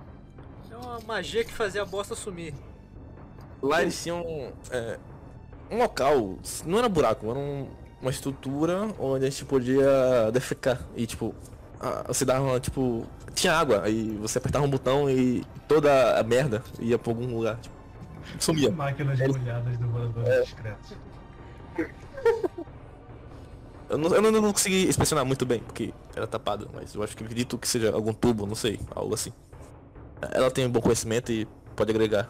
É uma magia que fazia a bosta sumir. Lá eles tinham é, um local, não era buraco, era um- uma estrutura onde a gente podia defecar. E tipo, a- você dava, tipo, tinha água, aí você apertava um botão e toda a merda ia pra algum lugar, tipo, sumia. Máquinas molhadas do moradores discretos. Eu não, eu não, consegui inspecionar muito bem, porque era tapado, mas eu acho que acredito que seja algum tubo, não sei, algo assim. Ela tem um bom conhecimento e pode agregar.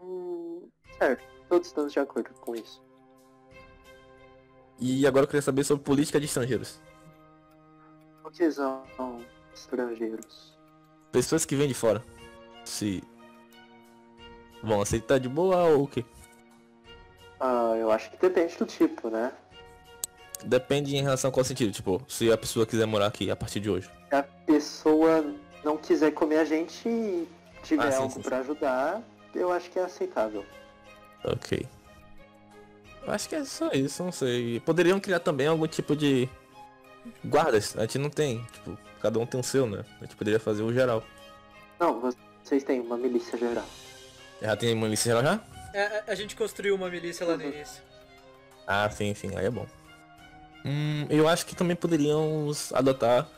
Hum, certo. Todos estamos de acordo com isso. E agora eu queria saber sobre política de estrangeiros. O que são estrangeiros? Pessoas que vêm de fora. Se vão aceitar de boa ou o quê? Ah, eu acho que depende do tipo, né? Depende em relação a qual sentido, tipo, se a pessoa quiser morar aqui a partir de hoje. Se a pessoa não quiser comer a gente e tiver Ah, sim, algo sim, pra ajudar, eu acho que é aceitável. Ok. Eu acho que é só isso, não sei. Poderiam criar também algum tipo de guardas. A gente não tem, tipo, cada um tem o seu, né? A gente poderia fazer o geral. Não, vocês têm uma milícia geral. Já tem uma milícia geral já? É, a, a gente construiu uma milícia lá no Uhum. início. Ah, sim, sim, aí é bom. Hum, eu acho que também poderíamos adotar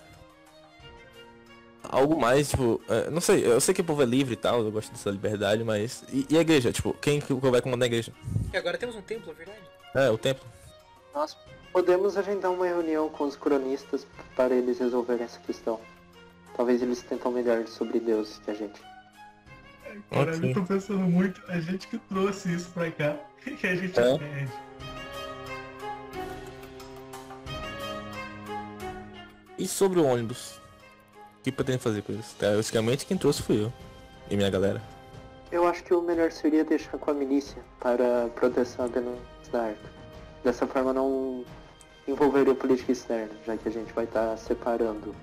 algo mais, tipo, é, não sei, eu sei que o povo é livre e tal, eu gosto dessa liberdade, mas. E, e a igreja? Tipo, quem que vai comandar a igreja? E agora temos um templo, é verdade? É, o templo. Nós podemos agendar uma reunião com os cronistas para eles resolverem essa questão. Talvez eles tentam melhor sobre Deus que a gente. Cara, Ok. eu tô pensando muito, a gente que trouxe isso pra cá, que a gente É. perde. E sobre o ônibus? O que pretende fazer com isso? Teoricamente quem trouxe fui eu. E minha galera. Eu acho que o melhor seria deixar com a milícia para proteção apenas da arca. Dessa forma não envolveria política externa, já que a gente vai estar separando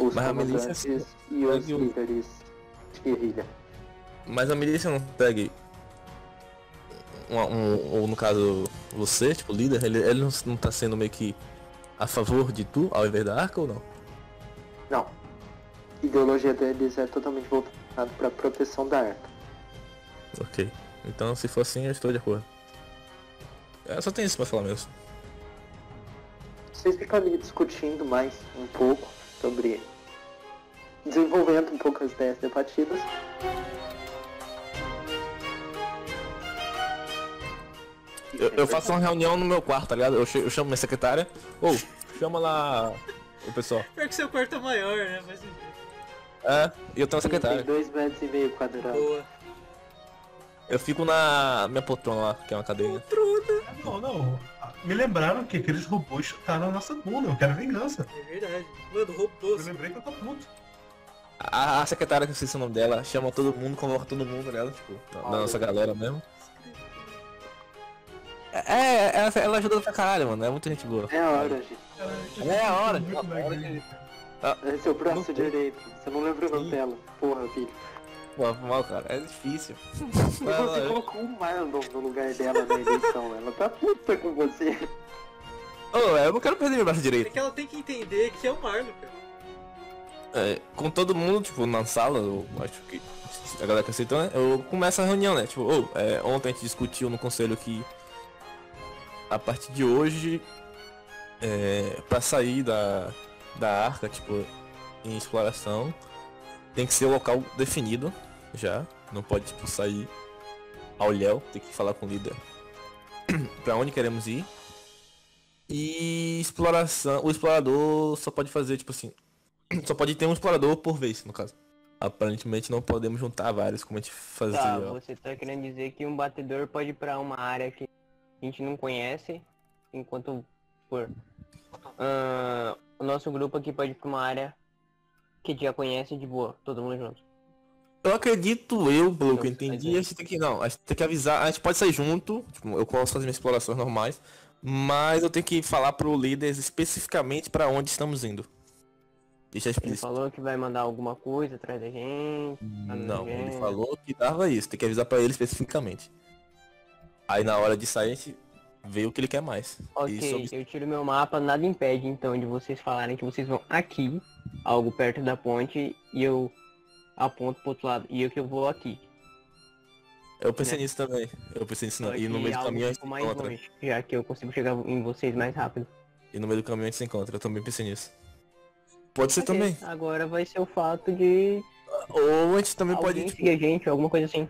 os Mas a milícia comandantes e os líderes de guerrilha. Mas a milícia não segue. Um, um- ou no caso, você, tipo, líder, ele, ele não, não tá sendo meio que a favor de tu ao invés da arca ou não? Não. A ideologia deles é totalmente voltada para proteção da arca. Ok. Então se for assim eu estou de acordo. É, só tem isso pra falar mesmo. Vocês ficam ali discutindo mais um pouco sobre. desenvolvendo um pouco as ideias debatidas. Eu, eu faço uma reunião no meu quarto, tá ligado? Eu, eu chamo minha secretária. Ou, chama lá o pessoal. Pior que seu quarto é maior, né? Mas. É, e eu tenho uma Tem secretária. dois metros e meio quadrados. Boa. Eu fico na minha poltrona lá, que é uma cadeira. Não, não. Me lembraram que aqueles robôs chutaram a nossa bunda. Eu quero vingança. É verdade. Mano, Eu robôs. lembrei que eu tô puto. A, a secretária, que eu sei se é o nome dela, chama todo mundo, convoca todo mundo, tá ligado? Tipo, da, da nossa galera mesmo. É, é, ela, ela ajuda pra caralho, mano. É muita gente boa. É a hora, gente. É a hora, Muito a hora Esse é o braço Não- direito. Você não lembra o nome Sim. dela. Porra, filho. Pô, mal, cara. É difícil. Você vai. colocou o Marlon no lugar dela na eleição. Ela tá puta com você. Ô, eu não quero perder meu braço É direito. que ela tem que entender que é o Marlon, cara. É, com todo mundo, tipo, na sala, eu acho que a galera que aceitou, né? Eu começo a reunião, né? Tipo, ô, é, ontem a gente discutiu no conselho que a partir de hoje, é, pra sair da, da arca, tipo, em exploração, tem que ser o local definido já. Não pode, tipo, sair ao léu, tem que falar com o líder pra onde queremos ir. E exploração, o explorador só pode fazer, tipo assim, só pode ter um explorador por vez, no caso. Aparentemente não podemos juntar vários, como a gente fazia. Tá, você tá querendo dizer que um batedor pode ir pra uma área que a gente não conhece, enquanto for. Ah, o nosso grupo aqui pode ir pra uma área que já conhece de boa, todo mundo junto. Eu acredito eu, pelo que eu entendi, é. a gente tem que. Não, a gente tem que avisar, a gente pode sair junto, tipo, eu posso fazer minhas explorações normais, mas eu tenho que falar pro líder especificamente pra onde estamos indo. Deixa Ele falou que vai mandar alguma coisa atrás da gente. Não, ele falou que dava isso, tem que avisar pra ele especificamente. Aí na hora de sair a gente vê o que ele quer mais. Ok, sobre- eu tiro meu mapa, nada impede então de vocês falarem que vocês vão aqui, algo perto da ponte, e eu aponto pro outro lado, e eu que eu vou aqui. Eu pensei né? nisso também. Eu pensei nisso não. E no meio do caminho a gente mais encontra. longe, já que eu consigo chegar em vocês mais rápido. E no meio do caminho a gente se encontra. Eu também pensei nisso. Pode ser Ok, também. Agora vai ser o fato de Ou a gente também alguém pode, tipo, a gente, alguma coisa assim.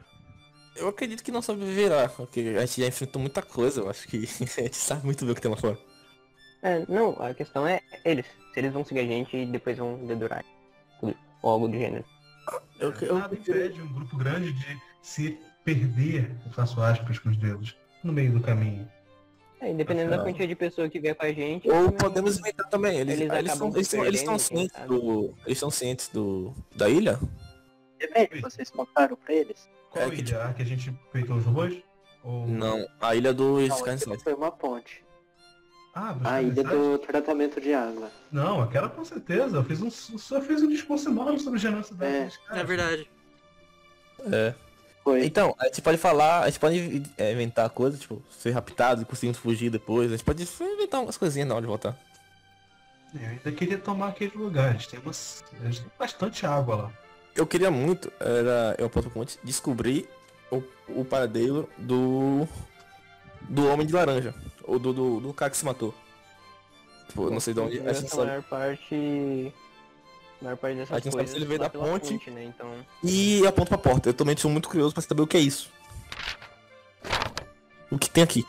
Eu acredito que não sobreviverá, porque a gente já enfrentou muita coisa, eu acho que a gente sabe muito bem o que tem lá fora. É, não, a questão é eles. Se eles vão seguir a gente e depois vão dedurar. Ou algo do gênero. Eu, eu, Nada impede um grupo grande de se perder, eu faço aspas com os dedos, no meio do caminho. É, dependendo da quantidade de pessoa que vier com a gente. ou também- podemos inventar também. Eles, Eles eles, são, eles, são, eles estão cientes do. Eles estão cientes do. da ilha? Depende, vocês contaram pra eles? Qual É que, ilha? A que a gente peitou os robôs? Ou... Não, a ilha do aquilo foi uma ponte. Ah, A ilha Carniçais? do tratamento de água. Não, aquela com certeza. Eu fiz um, só fiz um discurso enorme sobre genocídio É. caras. É verdade. É. Foi. Então, a gente pode falar, a gente pode é, inventar coisas, tipo, ser raptado e conseguimos fugir depois. A gente pode inventar umas coisinhas na hora de voltar. Eu ainda queria tomar aquele lugar. A gente tem, umas, a gente tem bastante água lá. Eu queria muito, era, eu aponto pro monte, descobrir o, o paradeiro do. do Homem de Laranja. Ou do, do, do cara que se matou. Tipo, não sei de onde. A gente Essa sabe. maior parte. A maior parte dessas A gente sabe se ele veio da pela ponte. né? Então. E aponto pra porta. Eu também sou muito curioso pra saber o que é isso. O que tem aqui.